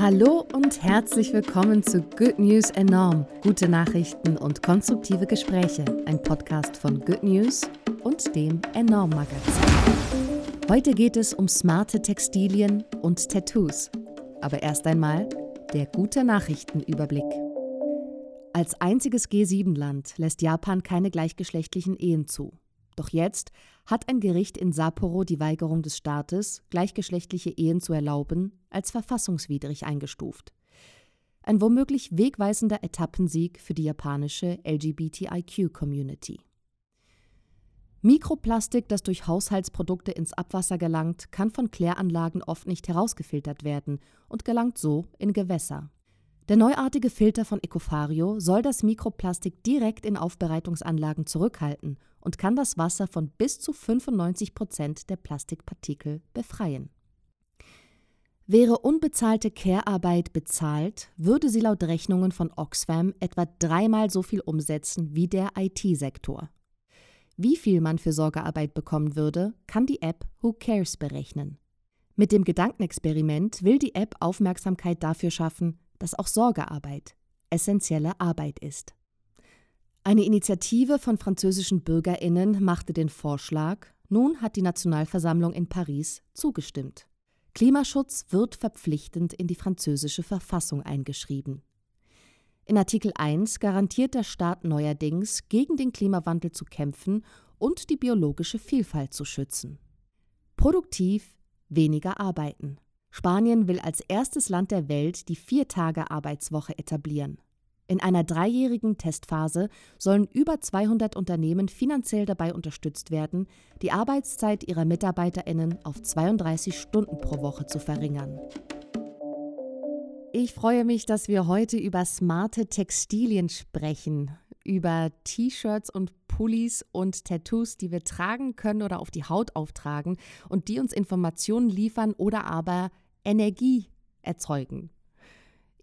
Hallo und herzlich willkommen zu Good News Enorm. Gute Nachrichten und konstruktive Gespräche. Ein Podcast von Good News und dem Enorm Magazin. Heute geht es um smarte Textilien und Tattoos. Aber erst einmal der gute Nachrichtenüberblick. Als einziges G7-Land lässt Japan keine gleichgeschlechtlichen Ehen zu. Doch jetzt hat ein Gericht in Sapporo die Weigerung des Staates, gleichgeschlechtliche Ehen zu erlauben, als verfassungswidrig eingestuft. Ein womöglich wegweisender Etappensieg für die japanische LGBTIQ-Community. Mikroplastik, das durch Haushaltsprodukte ins Abwasser gelangt, kann von Kläranlagen oft nicht herausgefiltert werden und gelangt so in Gewässer. Der neuartige Filter von Ecofario soll das Mikroplastik direkt in Aufbereitungsanlagen zurückhalten und kann das Wasser von bis zu 95 Prozent der Plastikpartikel befreien. Wäre unbezahlte Care-Arbeit bezahlt, würde sie laut Rechnungen von Oxfam etwa dreimal so viel umsetzen wie der IT-Sektor. Wie viel man für Sorgearbeit bekommen würde, kann die App Who Cares berechnen. Mit dem Gedankenexperiment will die App Aufmerksamkeit dafür schaffen, dass auch Sorgearbeit essentielle Arbeit ist. Eine Initiative von französischen Bürgerinnen machte den Vorschlag, nun hat die Nationalversammlung in Paris zugestimmt. Klimaschutz wird verpflichtend in die französische Verfassung eingeschrieben. In Artikel 1 garantiert der Staat neuerdings, gegen den Klimawandel zu kämpfen und die biologische Vielfalt zu schützen. Produktiv weniger arbeiten. Spanien will als erstes Land der Welt die Vier-Tage-Arbeitswoche etablieren. In einer dreijährigen Testphase sollen über 200 Unternehmen finanziell dabei unterstützt werden, die Arbeitszeit ihrer Mitarbeiterinnen auf 32 Stunden pro Woche zu verringern. Ich freue mich, dass wir heute über smarte Textilien sprechen, über T-Shirts und Pullis und Tattoos, die wir tragen können oder auf die Haut auftragen und die uns Informationen liefern oder aber Energie erzeugen.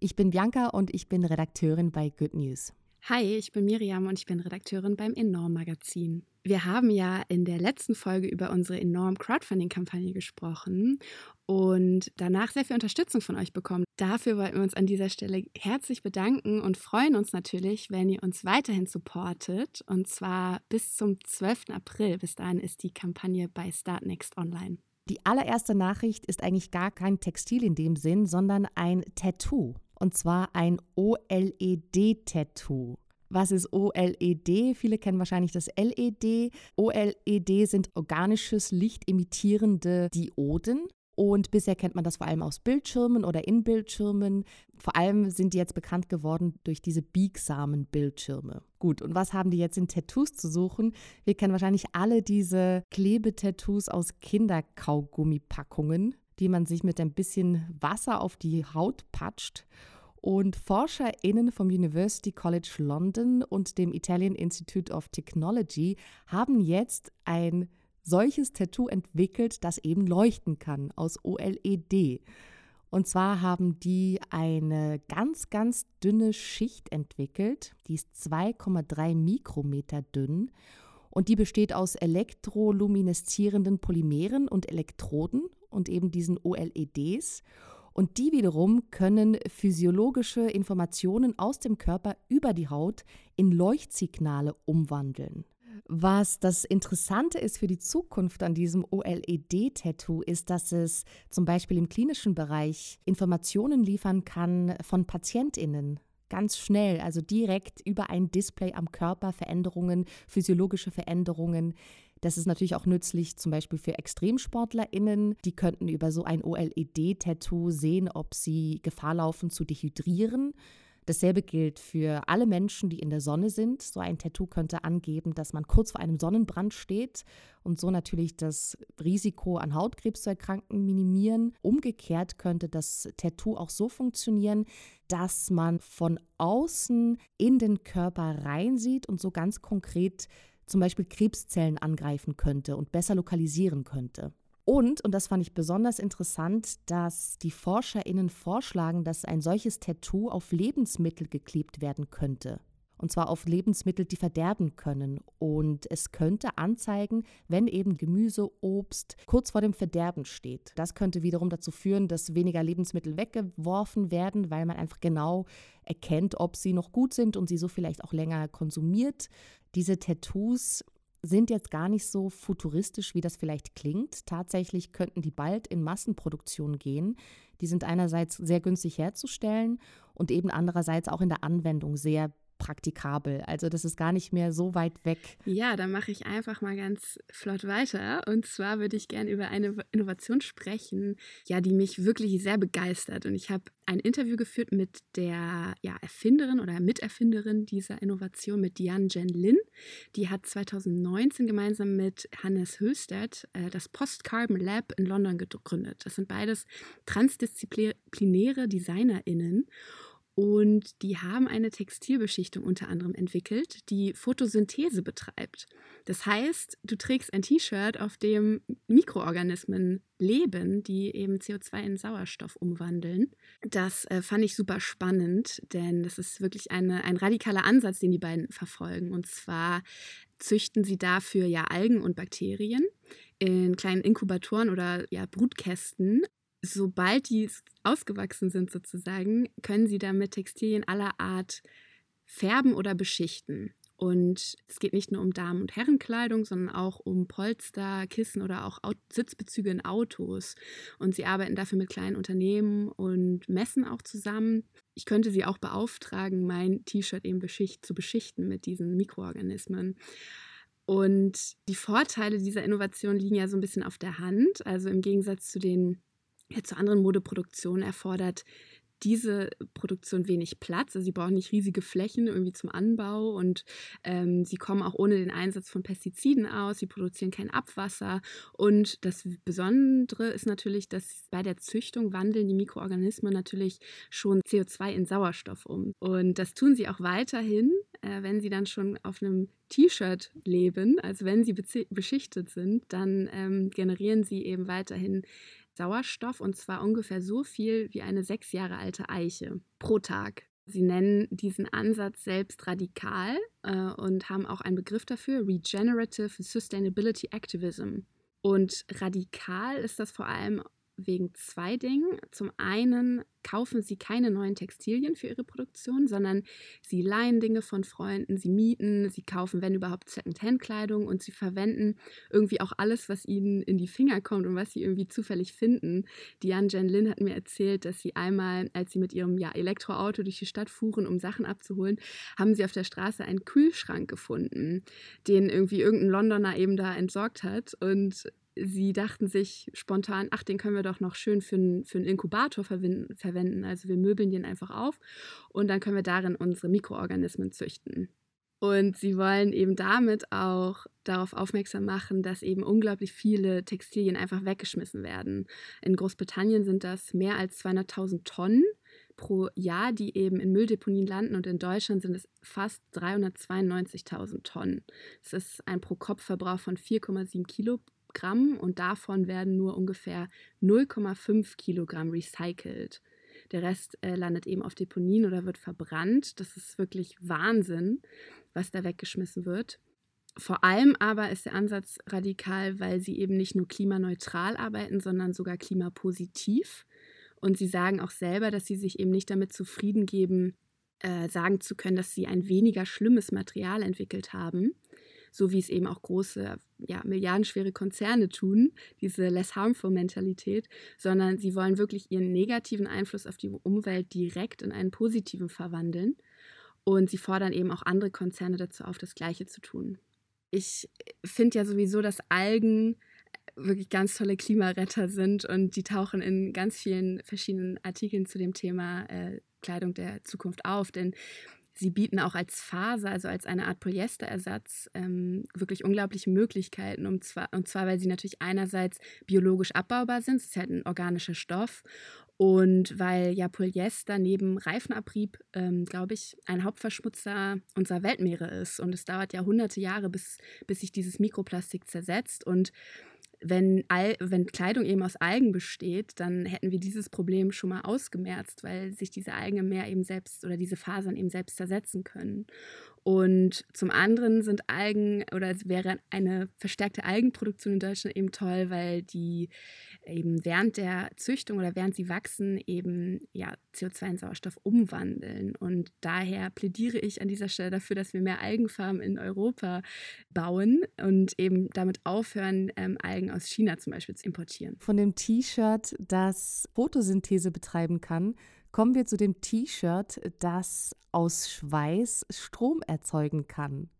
Ich bin Bianca und ich bin Redakteurin bei Good News. Hi, ich bin Miriam und ich bin Redakteurin beim Enorm Magazin. Wir haben ja in der letzten Folge über unsere Enorm Crowdfunding-Kampagne gesprochen und danach sehr viel Unterstützung von euch bekommen. Dafür wollten wir uns an dieser Stelle herzlich bedanken und freuen uns natürlich, wenn ihr uns weiterhin supportet und zwar bis zum 12. April. Bis dahin ist die Kampagne bei Startnext online. Die allererste Nachricht ist eigentlich gar kein Textil in dem Sinn, sondern ein Tattoo und zwar ein OLED-Tattoo. Was ist OLED? Viele kennen wahrscheinlich das LED. OLED sind organisches Licht emittierende Dioden. Und bisher kennt man das vor allem aus Bildschirmen oder in Bildschirmen. Vor allem sind die jetzt bekannt geworden durch diese biegsamen Bildschirme. Gut, und was haben die jetzt in Tattoos zu suchen? Wir kennen wahrscheinlich alle diese Klebetattoos aus Kinderkaugummipackungen die man sich mit ein bisschen Wasser auf die Haut patscht. Und ForscherInnen vom University College London und dem Italian Institute of Technology haben jetzt ein solches Tattoo entwickelt, das eben leuchten kann aus OLED. Und zwar haben die eine ganz, ganz dünne Schicht entwickelt, die ist 2,3 Mikrometer dünn und die besteht aus elektrolumineszierenden Polymeren und Elektroden und eben diesen OLEDs. Und die wiederum können physiologische Informationen aus dem Körper über die Haut in Leuchtsignale umwandeln. Was das Interessante ist für die Zukunft an diesem OLED-Tattoo, ist, dass es zum Beispiel im klinischen Bereich Informationen liefern kann von PatientInnen. Ganz schnell, also direkt über ein Display am Körper, Veränderungen, physiologische Veränderungen, das ist natürlich auch nützlich, zum Beispiel für ExtremsportlerInnen. Die könnten über so ein OLED-Tattoo sehen, ob sie Gefahr laufen zu dehydrieren. Dasselbe gilt für alle Menschen, die in der Sonne sind. So ein Tattoo könnte angeben, dass man kurz vor einem Sonnenbrand steht und so natürlich das Risiko an Hautkrebs zu erkranken minimieren. Umgekehrt könnte das Tattoo auch so funktionieren, dass man von außen in den Körper reinsieht und so ganz konkret zum Beispiel Krebszellen angreifen könnte und besser lokalisieren könnte. Und, und das fand ich besonders interessant, dass die ForscherInnen vorschlagen, dass ein solches Tattoo auf Lebensmittel geklebt werden könnte. Und zwar auf Lebensmittel, die verderben können. Und es könnte anzeigen, wenn eben Gemüse, Obst kurz vor dem Verderben steht. Das könnte wiederum dazu führen, dass weniger Lebensmittel weggeworfen werden, weil man einfach genau erkennt, ob sie noch gut sind und sie so vielleicht auch länger konsumiert. Diese Tattoos sind jetzt gar nicht so futuristisch, wie das vielleicht klingt. Tatsächlich könnten die bald in Massenproduktion gehen. Die sind einerseits sehr günstig herzustellen und eben andererseits auch in der Anwendung sehr praktikabel. Also das ist gar nicht mehr so weit weg. Ja, dann mache ich einfach mal ganz flott weiter. Und zwar würde ich gerne über eine Innovation sprechen, ja, die mich wirklich sehr begeistert. Und ich habe ein Interview geführt mit der ja, Erfinderin oder Miterfinderin dieser Innovation, mit Diane Jen Lin. Die hat 2019 gemeinsam mit Hannes Höhlstedt äh, das Post-Carbon Lab in London gegründet. Das sind beides transdisziplinäre DesignerInnen. Und die haben eine Textilbeschichtung unter anderem entwickelt, die Photosynthese betreibt. Das heißt, du trägst ein T-Shirt, auf dem Mikroorganismen leben, die eben CO2 in Sauerstoff umwandeln. Das äh, fand ich super spannend, denn das ist wirklich eine, ein radikaler Ansatz, den die beiden verfolgen. Und zwar züchten sie dafür ja Algen und Bakterien in kleinen Inkubatoren oder ja, Brutkästen sobald die ausgewachsen sind sozusagen, können sie damit Textilien aller Art färben oder beschichten. Und es geht nicht nur um Damen- und Herrenkleidung, sondern auch um Polster, Kissen oder auch Sitzbezüge in Autos. Und sie arbeiten dafür mit kleinen Unternehmen und messen auch zusammen. Ich könnte sie auch beauftragen, mein T-Shirt eben beschicht, zu beschichten mit diesen Mikroorganismen. Und die Vorteile dieser Innovation liegen ja so ein bisschen auf der Hand. Also im Gegensatz zu den ja, zu anderen Modeproduktionen erfordert diese Produktion wenig Platz. Also sie brauchen nicht riesige Flächen irgendwie zum Anbau und ähm, sie kommen auch ohne den Einsatz von Pestiziden aus. Sie produzieren kein Abwasser. Und das Besondere ist natürlich, dass bei der Züchtung wandeln die Mikroorganismen natürlich schon CO2 in Sauerstoff um. Und das tun sie auch weiterhin, äh, wenn sie dann schon auf einem T-Shirt leben, also wenn sie beschichtet sind, dann ähm, generieren sie eben weiterhin Sauerstoff und zwar ungefähr so viel wie eine sechs Jahre alte Eiche pro Tag. Sie nennen diesen Ansatz selbst radikal äh, und haben auch einen Begriff dafür, Regenerative Sustainability Activism. Und radikal ist das vor allem wegen zwei Dingen. Zum einen kaufen sie keine neuen Textilien für ihre Produktion, sondern sie leihen Dinge von Freunden, sie mieten, sie kaufen, wenn überhaupt, Second-Hand-Kleidung und sie verwenden irgendwie auch alles, was ihnen in die Finger kommt und was sie irgendwie zufällig finden. Diane Jen Lin hat mir erzählt, dass sie einmal, als sie mit ihrem ja, Elektroauto durch die Stadt fuhren, um Sachen abzuholen, haben sie auf der Straße einen Kühlschrank gefunden, den irgendwie irgendein Londoner eben da entsorgt hat und sie dachten sich spontan, ach, den können wir doch noch schön für, einen, für einen Inkubator verwenden. Also wir möbeln den einfach auf und dann können wir darin unsere Mikroorganismen züchten. Und sie wollen eben damit auch darauf aufmerksam machen, dass eben unglaublich viele Textilien einfach weggeschmissen werden. In Großbritannien sind das mehr als 200.000 Tonnen pro Jahr, die eben in Mülldeponien landen und in Deutschland sind es fast 392.000 Tonnen. Das ist ein Pro-Kopf-Verbrauch von 4,7 Kilo Gramm und davon werden nur ungefähr 0,5 Kilogramm recycelt. Der Rest äh, landet eben auf Deponien oder wird verbrannt. Das ist wirklich Wahnsinn, was da weggeschmissen wird. Vor allem aber ist der Ansatz radikal, weil sie eben nicht nur klimaneutral arbeiten, sondern sogar klimapositiv. Und sie sagen auch selber, dass sie sich eben nicht damit zufrieden geben, äh, sagen zu können, dass sie ein weniger schlimmes Material entwickelt haben, so wie es eben auch große, ja, milliardenschwere Konzerne tun, diese less harmful Mentalität, sondern sie wollen wirklich ihren negativen Einfluss auf die Umwelt direkt in einen positiven verwandeln. Und sie fordern eben auch andere Konzerne dazu auf, das Gleiche zu tun. Ich finde ja sowieso, dass Algen wirklich ganz tolle Klimaretter sind und die tauchen in ganz vielen verschiedenen Artikeln zu dem Thema äh, Kleidung der Zukunft auf. Denn Sie bieten auch als Faser, also als eine Art Polyesterersatz, ähm, wirklich unglaubliche Möglichkeiten. Um zwar, und zwar, weil sie natürlich einerseits biologisch abbaubar sind, es ist halt ein organischer Stoff. Und weil ja Polyester neben Reifenabrieb, ähm, glaube ich, ein Hauptverschmutzer unserer Weltmeere ist. Und es dauert ja hunderte Jahre, bis, bis sich dieses Mikroplastik zersetzt. Und wenn, Al wenn Kleidung eben aus Algen besteht, dann hätten wir dieses Problem schon mal ausgemerzt, weil sich diese Algen im Meer eben selbst oder diese Fasern eben selbst zersetzen können. Und zum anderen sind Algen oder es wäre eine verstärkte Algenproduktion in Deutschland eben toll, weil die eben während der Züchtung oder während sie wachsen eben ja, CO2 in Sauerstoff umwandeln. Und daher plädiere ich an dieser Stelle dafür, dass wir mehr Algenfarmen in Europa bauen und eben damit aufhören, ähm, Algen aus China zum Beispiel zu importieren. Von dem T-Shirt, das Photosynthese betreiben kann, kommen wir zu dem T-Shirt, das aus Schweiß Strom erzeugen kann.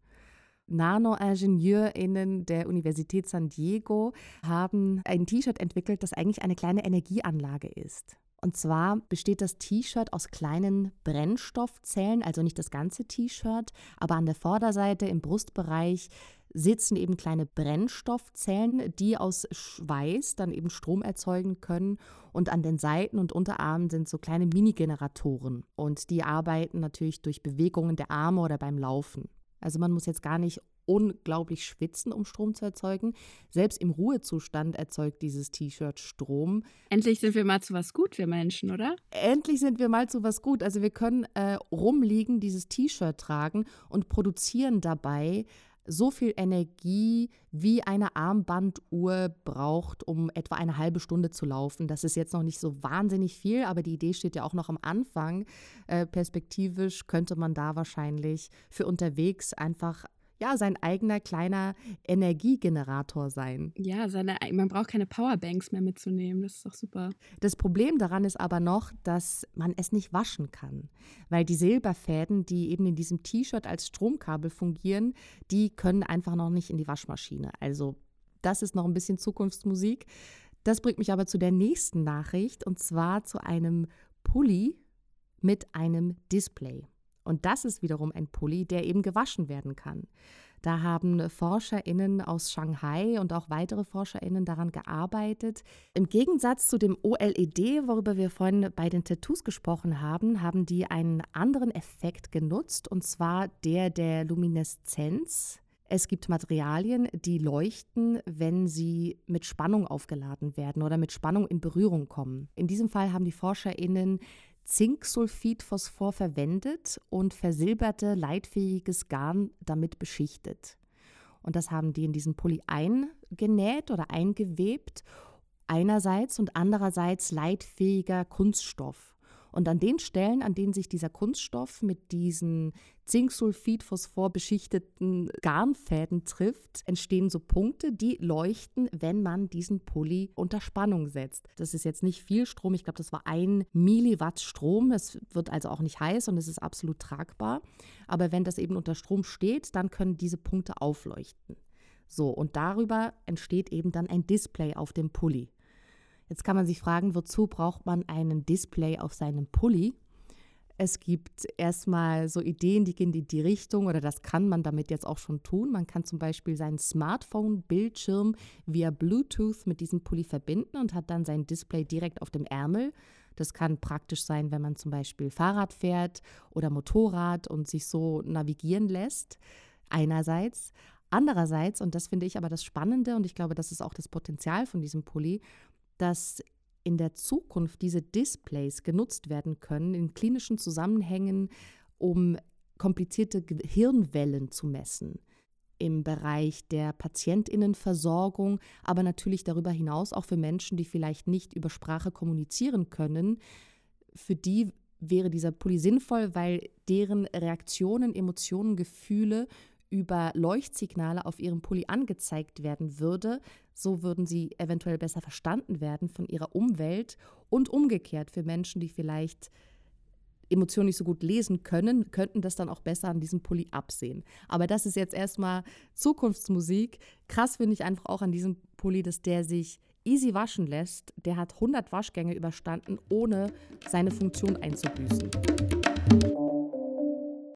Nano-IngenieurInnen der Universität San Diego haben ein T-Shirt entwickelt, das eigentlich eine kleine Energieanlage ist. Und zwar besteht das T-Shirt aus kleinen Brennstoffzellen, also nicht das ganze T-Shirt, aber an der Vorderseite im Brustbereich sitzen eben kleine Brennstoffzellen, die aus Schweiß dann eben Strom erzeugen können. Und an den Seiten und Unterarmen sind so kleine Mini-Generatoren. Und die arbeiten natürlich durch Bewegungen der Arme oder beim Laufen. Also man muss jetzt gar nicht unglaublich schwitzen, um Strom zu erzeugen. Selbst im Ruhezustand erzeugt dieses T-Shirt Strom. Endlich sind wir mal zu was gut, wir Menschen, oder? Endlich sind wir mal zu was gut. Also wir können äh, rumliegen, dieses T-Shirt tragen und produzieren dabei so viel Energie, wie eine Armbanduhr braucht, um etwa eine halbe Stunde zu laufen. Das ist jetzt noch nicht so wahnsinnig viel, aber die Idee steht ja auch noch am Anfang. Äh, perspektivisch könnte man da wahrscheinlich für unterwegs einfach ja, sein eigener kleiner Energiegenerator sein. Ja, seine, man braucht keine Powerbanks mehr mitzunehmen. Das ist doch super. Das Problem daran ist aber noch, dass man es nicht waschen kann. Weil die Silberfäden, die eben in diesem T-Shirt als Stromkabel fungieren, die können einfach noch nicht in die Waschmaschine. Also, das ist noch ein bisschen Zukunftsmusik. Das bringt mich aber zu der nächsten Nachricht und zwar zu einem Pulli mit einem Display. Und das ist wiederum ein Pulli, der eben gewaschen werden kann. Da haben ForscherInnen aus Shanghai und auch weitere ForscherInnen daran gearbeitet. Im Gegensatz zu dem OLED, worüber wir vorhin bei den Tattoos gesprochen haben, haben die einen anderen Effekt genutzt, und zwar der der Lumineszenz. Es gibt Materialien, die leuchten, wenn sie mit Spannung aufgeladen werden oder mit Spannung in Berührung kommen. In diesem Fall haben die ForscherInnen Zinksulfidphosphor verwendet und versilberte leitfähiges Garn damit beschichtet. Und das haben die in diesen Pulli eingenäht oder eingewebt. Einerseits und andererseits leitfähiger Kunststoff. Und an den Stellen, an denen sich dieser Kunststoff mit diesen Zinksulfid-Phosphor beschichteten Garnfäden trifft, entstehen so Punkte, die leuchten, wenn man diesen Pulli unter Spannung setzt. Das ist jetzt nicht viel Strom, ich glaube, das war ein Milliwatt Strom. Es wird also auch nicht heiß und es ist absolut tragbar. Aber wenn das eben unter Strom steht, dann können diese Punkte aufleuchten. So, und darüber entsteht eben dann ein Display auf dem Pulli. Jetzt kann man sich fragen, wozu braucht man einen Display auf seinem Pulli? Es gibt erstmal so Ideen, die gehen in die Richtung oder das kann man damit jetzt auch schon tun. Man kann zum Beispiel seinen Smartphone-Bildschirm via Bluetooth mit diesem Pulli verbinden und hat dann sein Display direkt auf dem Ärmel. Das kann praktisch sein, wenn man zum Beispiel Fahrrad fährt oder Motorrad und sich so navigieren lässt. Einerseits. Andererseits, und das finde ich aber das Spannende und ich glaube, das ist auch das Potenzial von diesem Pulli, dass in der Zukunft diese Displays genutzt werden können in klinischen Zusammenhängen, um komplizierte Hirnwellen zu messen im Bereich der Patientinnenversorgung, aber natürlich darüber hinaus auch für Menschen, die vielleicht nicht über Sprache kommunizieren können. Für die wäre dieser Pulli sinnvoll, weil deren Reaktionen, Emotionen, Gefühle über Leuchtsignale auf ihrem Pulli angezeigt werden würde, so würden sie eventuell besser verstanden werden von ihrer Umwelt und umgekehrt für Menschen, die vielleicht Emotionen nicht so gut lesen können, könnten das dann auch besser an diesem Pulli absehen. Aber das ist jetzt erstmal Zukunftsmusik. Krass finde ich einfach auch an diesem Pulli, dass der sich easy waschen lässt. Der hat 100 Waschgänge überstanden, ohne seine Funktion einzubüßen.